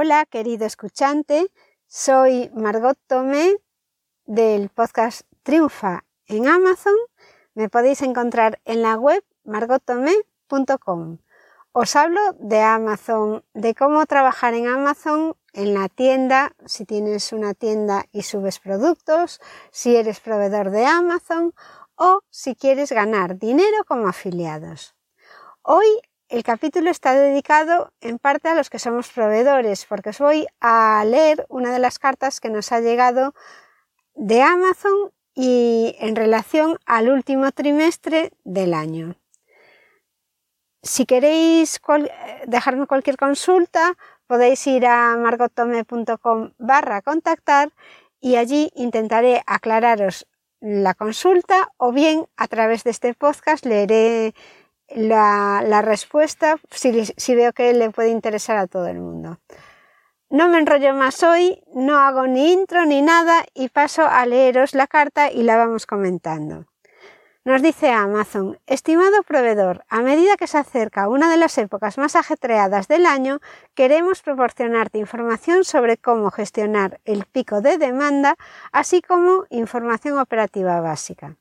Hola, querido escuchante, soy Margot Tomé del podcast Triunfa en Amazon. Me podéis encontrar en la web margottomé.com. Os hablo de Amazon, de cómo trabajar en Amazon en la tienda, si tienes una tienda y subes productos, si eres proveedor de Amazon o si quieres ganar dinero como afiliados. Hoy el capítulo está dedicado en parte a los que somos proveedores, porque os voy a leer una de las cartas que nos ha llegado de Amazon y en relación al último trimestre del año. Si queréis dejarme cualquier consulta, podéis ir a margotome.com barra contactar y allí intentaré aclararos la consulta o bien a través de este podcast leeré la, respuesta si, veo que le puede interesar a todo el mundo. No me enrollo más hoy, no hago ni intro ni nada y paso a leeros la carta y la vamos comentando. Nos dice Amazon, estimado proveedor, a medida que se acerca una de las épocas más ajetreadas del año, queremos proporcionarte información sobre cómo gestionar el pico de demanda, así como información operativa básica.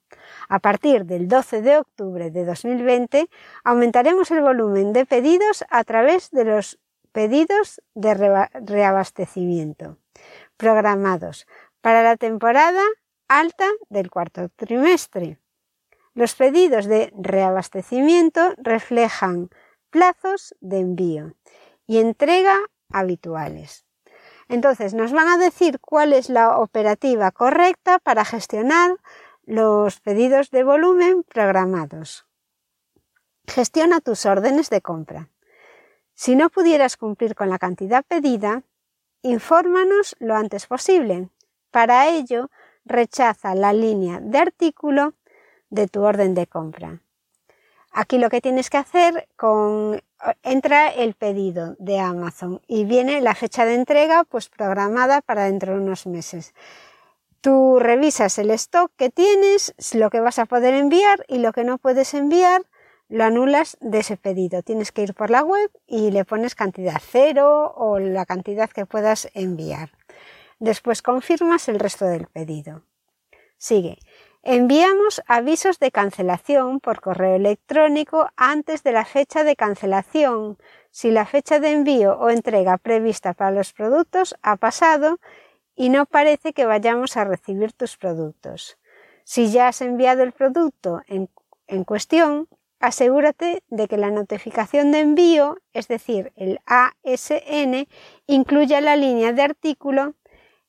A partir del 12 de octubre de 2020, aumentaremos el volumen de pedidos a través de los pedidos de reabastecimiento programados para la temporada alta del cuarto trimestre. Los pedidos de reabastecimiento reflejan plazos de envío y entrega habituales. Entonces nos van a decir cuál es la operativa correcta para gestionar los pedidos de volumen programados. Gestiona tus órdenes de compra. Si no pudieras cumplir con la cantidad pedida, infórmanos lo antes posible. Para ello, rechaza la línea de artículo de tu orden de compra. Aquí lo que tienes que hacer con entra el pedido de Amazon y viene la fecha de entrega pues programada para dentro de unos meses. Tú revisas el stock que tienes, lo que vas a poder enviar y lo que no puedes enviar, lo anulas de ese pedido. Tienes que ir por la web y le pones cantidad cero o la cantidad que puedas enviar. Después confirmas el resto del pedido. Sigue. Enviamos avisos de cancelación por correo electrónico antes de la fecha de cancelación si la fecha de envío o entrega prevista para los productos ha pasado y no parece que vayamos a recibir tus productos. Si ya has enviado el producto en, cuestión, asegúrate de que la notificación de envío, es decir, el ASN, incluya la línea de artículo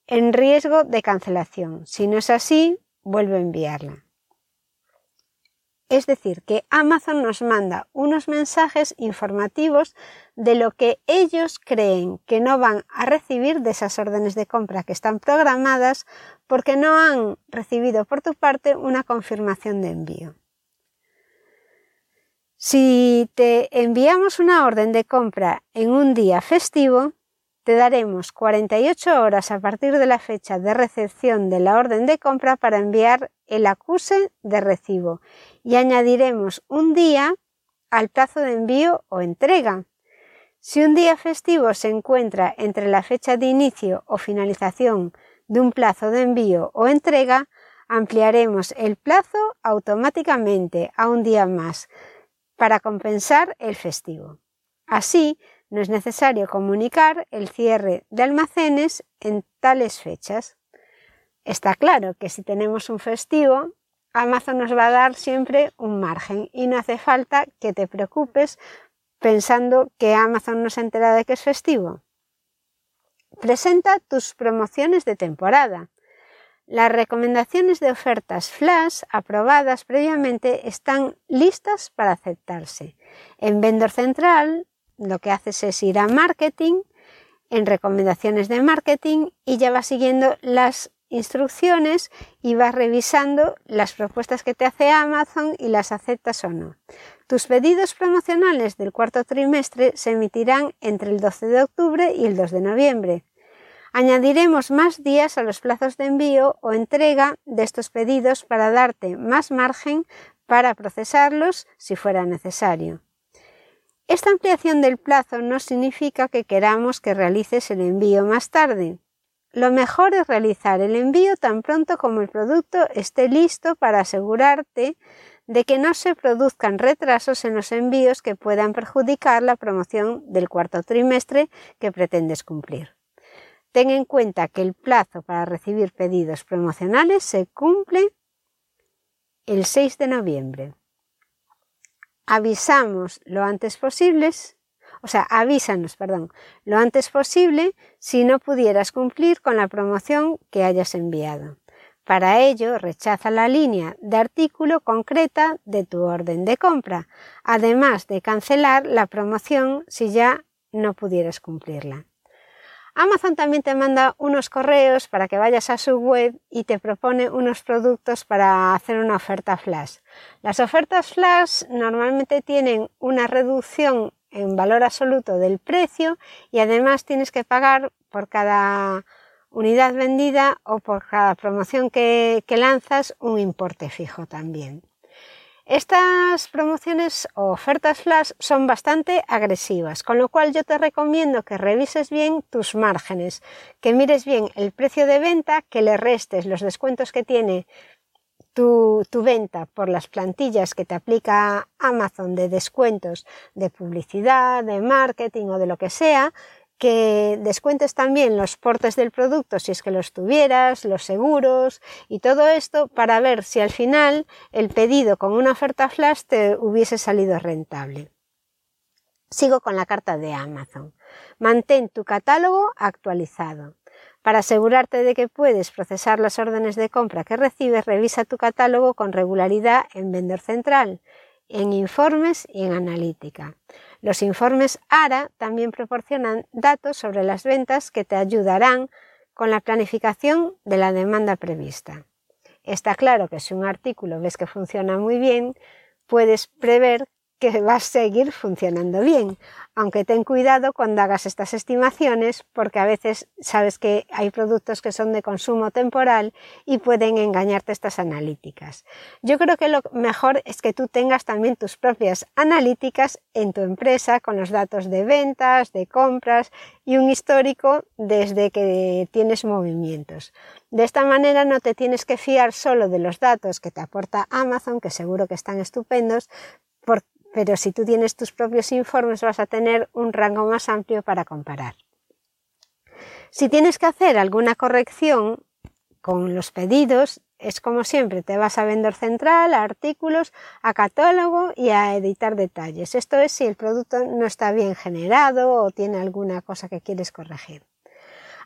en riesgo de cancelación. Si no es así, vuelve a enviarla. Es decir, que Amazon nos manda unos mensajes informativos de lo que ellos creen que no van a recibir de esas órdenes de compra que están programadas porque no han recibido por tu parte una confirmación de envío. Si te enviamos una orden de compra en un día festivo, te daremos 48 horas a partir de la fecha de recepción de la orden de compra para enviar el acuse de recibo y añadiremos un día al plazo de envío o entrega. Si un día festivo se encuentra entre la fecha de inicio o finalización de un plazo de envío o entrega, ampliaremos el plazo automáticamente a un día más para compensar el festivo. Así, no es necesario comunicar el cierre de almacenes en tales fechas. Está claro que si tenemos un festivo, Amazon nos va a dar siempre un margen y no hace falta que te preocupes pensando que Amazon no se entera de que es festivo. Presenta tus promociones de temporada. Las recomendaciones de ofertas flash aprobadas previamente están listas para aceptarse. En Vendor Central lo que haces es ir a marketing, en recomendaciones de marketing y ya vas siguiendo las instrucciones y vas revisando las propuestas que te hace Amazon y las aceptas o no. Tus pedidos promocionales del cuarto trimestre se emitirán entre el 12 de octubre y el 2 de noviembre. Añadiremos más días a los plazos de envío o entrega de estos pedidos para darte más margen para procesarlos si fuera necesario. Esta ampliación del plazo no significa que queramos que realices el envío más tarde. Lo mejor es realizar el envío tan pronto como el producto esté listo para asegurarte de que no se produzcan retrasos en los envíos que puedan perjudicar la promoción del cuarto trimestre que pretendes cumplir. Ten en cuenta que el plazo para recibir pedidos promocionales se cumple el 6 de noviembre avisamos lo antes posible, o sea, avísanos, perdón, lo antes posible si no pudieras cumplir con la promoción que hayas enviado. Para ello, rechaza la línea de artículo concreta de tu orden de compra, además de cancelar la promoción si ya no pudieras cumplirla. Amazon también te manda unos correos para que vayas a su web y te propone unos productos para hacer una oferta flash. Las ofertas flash normalmente tienen una reducción en valor absoluto del precio y además tienes que pagar por cada unidad vendida o por cada promoción que, que lanzas un importe fijo también. Estas promociones o ofertas flash son bastante agresivas, con lo cual yo te recomiendo que revises bien tus márgenes, que mires bien el precio de venta, que le restes los descuentos que tiene tu, tu, venta por las plantillas que te aplica Amazon de descuentos de publicidad, de marketing o de lo que sea, que descuentes también los portes del producto si es que los tuvieras, los seguros y todo esto para ver si al final el pedido con una oferta flash te hubiese salido rentable. Sigo con la carta de Amazon. Mantén tu catálogo actualizado. Para asegurarte de que puedes procesar las órdenes de compra que recibes, revisa tu catálogo con regularidad en Vendor Central, en informes y en analítica. Los informes ARA también proporcionan datos sobre las ventas que te ayudarán con la planificación de la demanda prevista. Está claro que si un artículo ves que funciona muy bien, puedes prever que va a seguir funcionando bien, aunque ten cuidado cuando hagas estas estimaciones porque a veces sabes que hay productos que son de consumo temporal y pueden engañarte estas analíticas. Yo creo que lo mejor es que tú tengas también tus propias analíticas en tu empresa con los datos de ventas, de compras y un histórico desde que tienes movimientos. De esta manera no te tienes que fiar solo de los datos que te aporta Amazon, que seguro que están estupendos, pero si tú tienes tus propios informes vas a tener un rango más amplio para comparar. Si tienes que hacer alguna corrección con los pedidos, es como siempre, te vas a vendor central, a artículos, a catálogo y a editar detalles. Esto es si el producto no está bien generado o tiene alguna cosa que quieres corregir.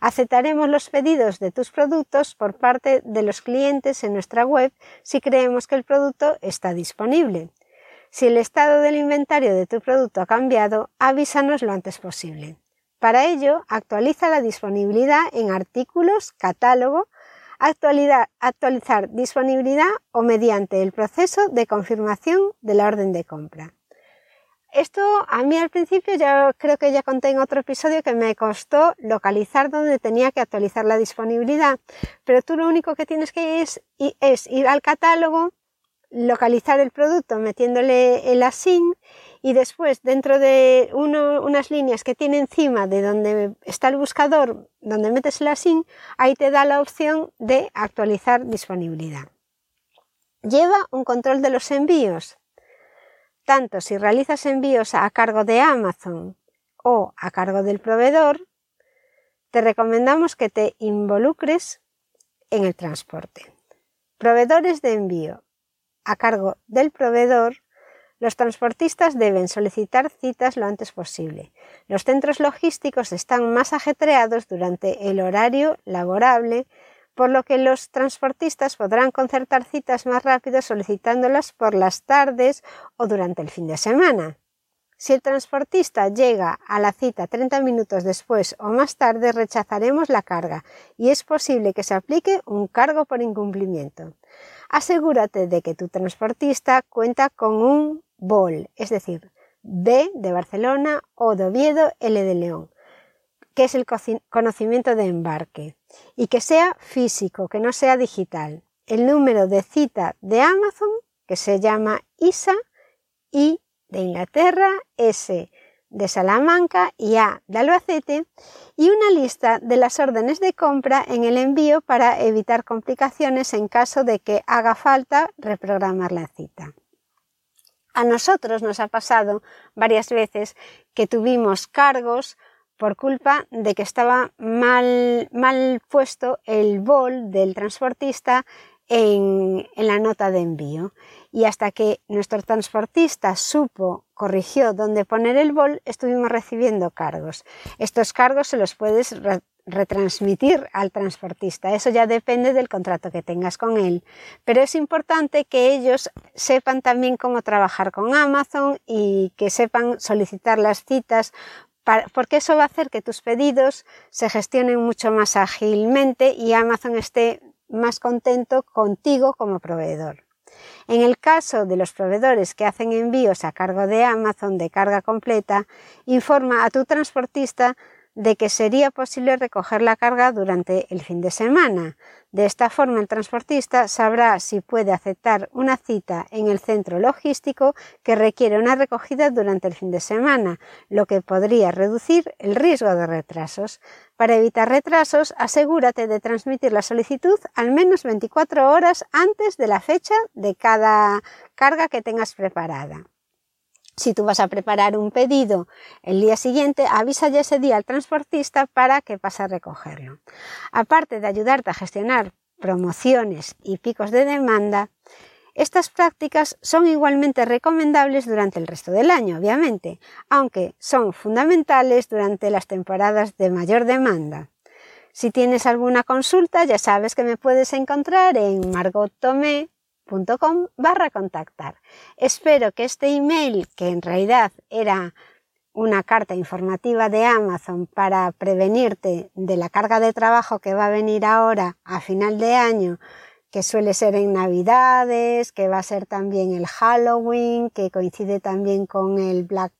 Aceptaremos los pedidos de tus productos por parte de los clientes en nuestra web si creemos que el producto está disponible. Si el estado del inventario de tu producto ha cambiado, avísanos lo antes posible. Para ello, actualiza la disponibilidad en artículos, catálogo, actualizar disponibilidad o mediante el proceso de confirmación de la orden de compra. Esto a mí al principio ya creo que ya conté en otro episodio que me costó localizar dónde tenía que actualizar la disponibilidad, pero tú lo único que tienes que es, es ir al catálogo, localizar el producto metiéndole el async y después dentro de unas líneas que tiene encima de donde está el buscador, donde metes el async, ahí te da la opción de actualizar disponibilidad. Lleva un control de los envíos. Tanto si realizas envíos a cargo de Amazon o a cargo del proveedor, te recomendamos que te involucres en el transporte. Proveedores de envío a cargo del proveedor, los transportistas deben solicitar citas lo antes posible. Los centros logísticos están más ajetreados durante el horario laborable, por lo que los transportistas podrán concertar citas más rápido solicitándolas por las tardes o durante el fin de semana. Si el transportista llega a la cita 30 minutos después o más tarde, rechazaremos la carga y es posible que se aplique un cargo por incumplimiento asegúrate de que tu transportista cuenta con un BOL, es decir, B de Barcelona o de L de León, que es el conocimiento de embarque, y que sea físico, que no sea digital. El número de cita de Amazon, que se llama ISA, y de Inglaterra, S de Salamanca y A de Albacete y una lista de las órdenes de compra en el envío para evitar complicaciones en caso de que haga falta reprogramar la cita. A nosotros nos ha pasado varias veces que tuvimos cargos por culpa de que estaba mal, mal puesto el bol del transportista en, la nota de envío. Y hasta que nuestro transportista supo, corrigió dónde poner el bol, estuvimos recibiendo cargos. Estos cargos se los puedes retransmitir al transportista. Eso ya depende del contrato que tengas con él. Pero es importante que ellos sepan también cómo trabajar con Amazon y que sepan solicitar las citas porque eso va a hacer que tus pedidos se gestionen mucho más ágilmente y Amazon esté más contento contigo como proveedor. En el caso de los proveedores que hacen envíos a cargo de Amazon de carga completa, informa a tu transportista de que sería posible recoger la carga durante el fin de semana. De esta forma el transportista sabrá si puede aceptar una cita en el centro logístico que requiere una recogida durante el fin de semana, lo que podría reducir el riesgo de retrasos. Para evitar retrasos, asegúrate de transmitir la solicitud al menos 24 horas antes de la fecha de cada carga que tengas preparada. Si tú vas a preparar un pedido el día siguiente, avisa ya ese día al transportista para que pase a recogerlo. Aparte de ayudarte a gestionar promociones y picos de demanda, estas prácticas son igualmente recomendables durante el resto del año, obviamente, aunque son fundamentales durante las temporadas de mayor demanda. Si tienes alguna consulta, ya sabes que me puedes encontrar en Margot Tomé barra contactar. Espero que este email, que en realidad era una carta informativa de Amazon para prevenirte de la carga de trabajo que va a venir ahora a final de año, que suele ser en Navidades, que va a ser también el Halloween, que coincide también con el Black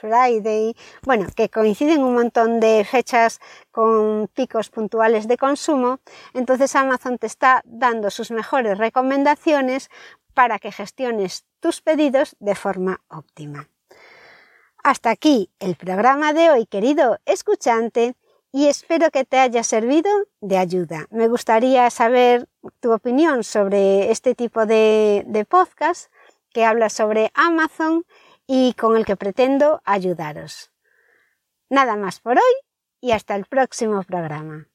Friday, bueno, que coinciden un montón de fechas con picos puntuales de consumo, entonces Amazon te está dando sus mejores recomendaciones para que gestiones tus pedidos de forma óptima. Hasta aquí el programa de hoy, querido escuchante, y espero que te haya servido de ayuda. Me gustaría saber tu opinión sobre este tipo de, de podcast que habla sobre Amazon y con el que pretendo ayudaros. Nada más por hoy y hasta el próximo programa.